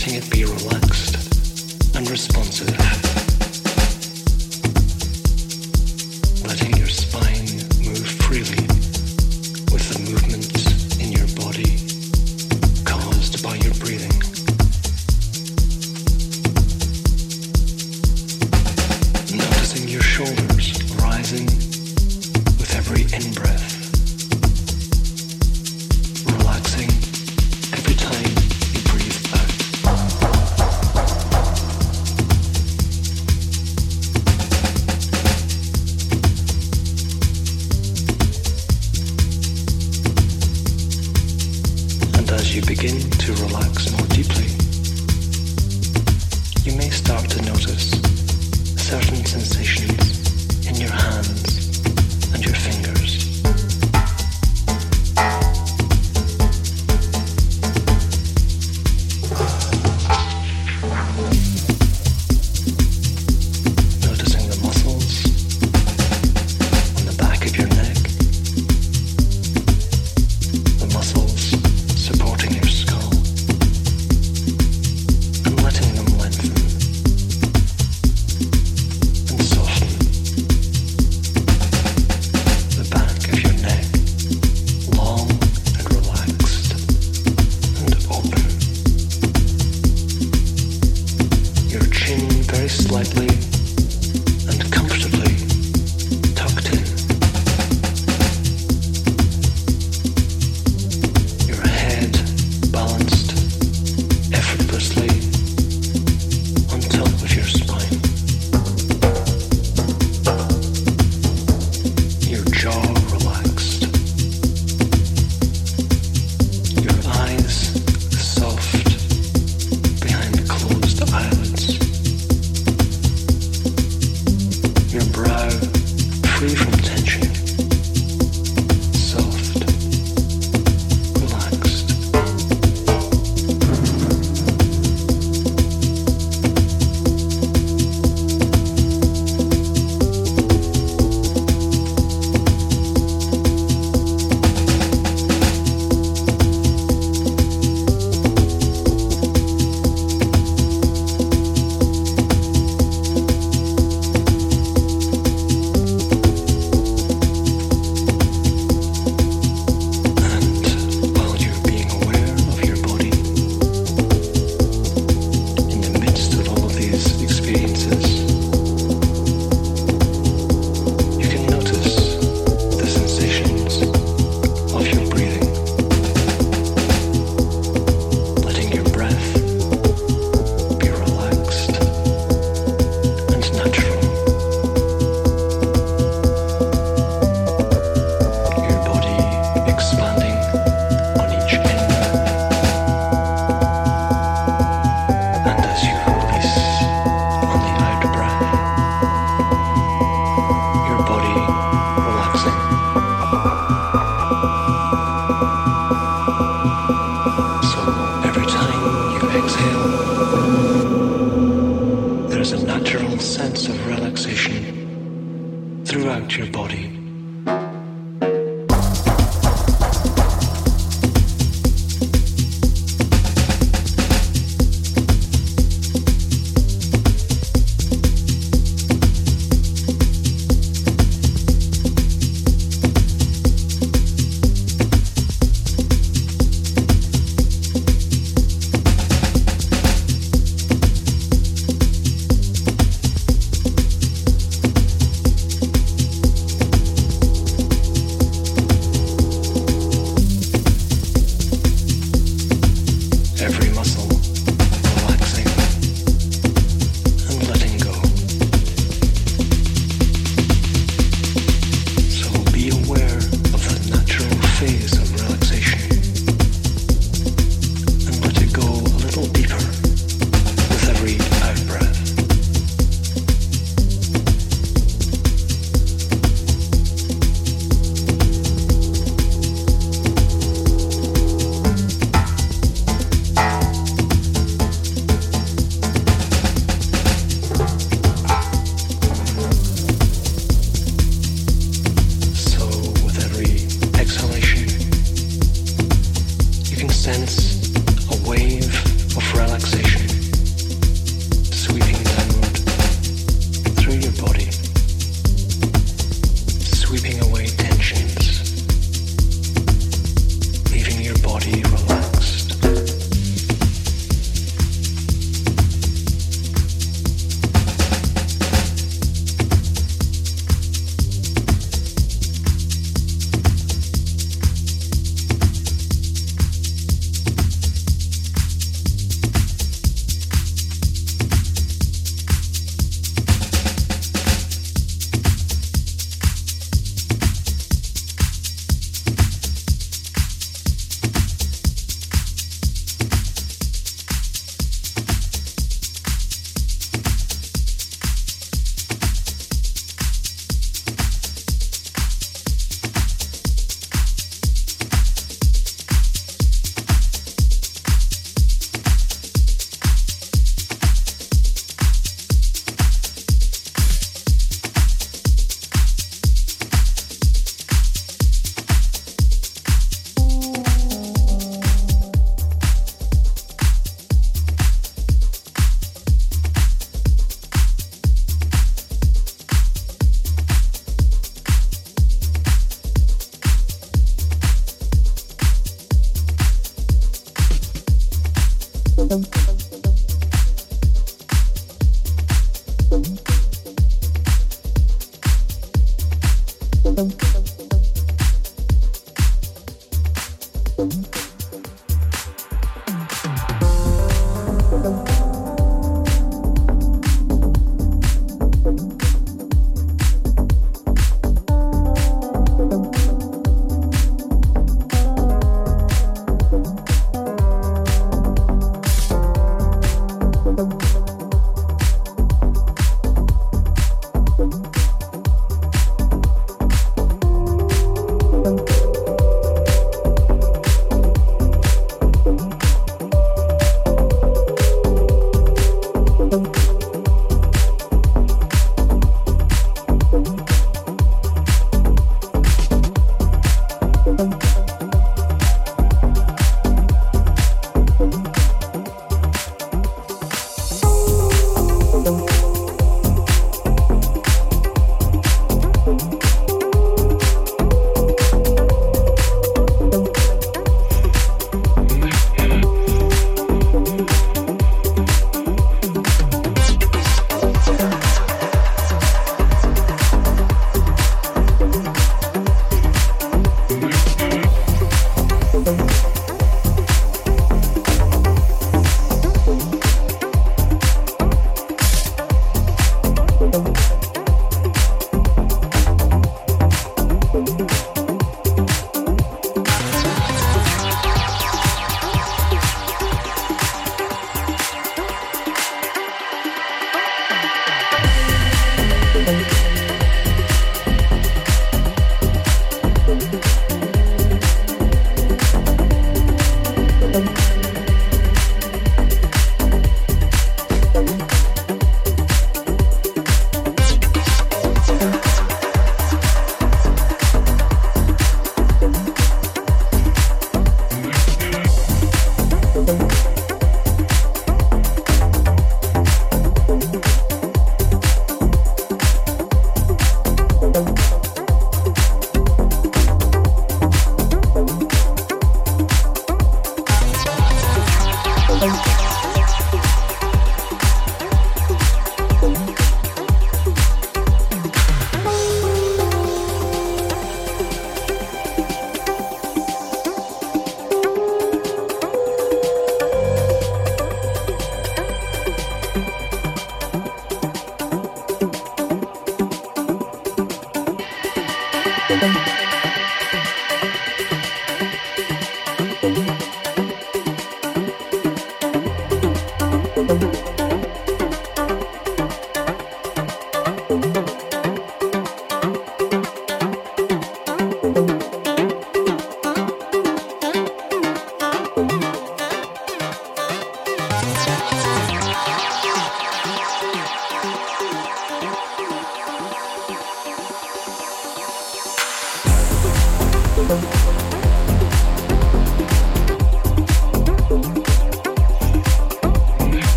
letting it be relaxed and responsive. Letting your spine move freely with the movement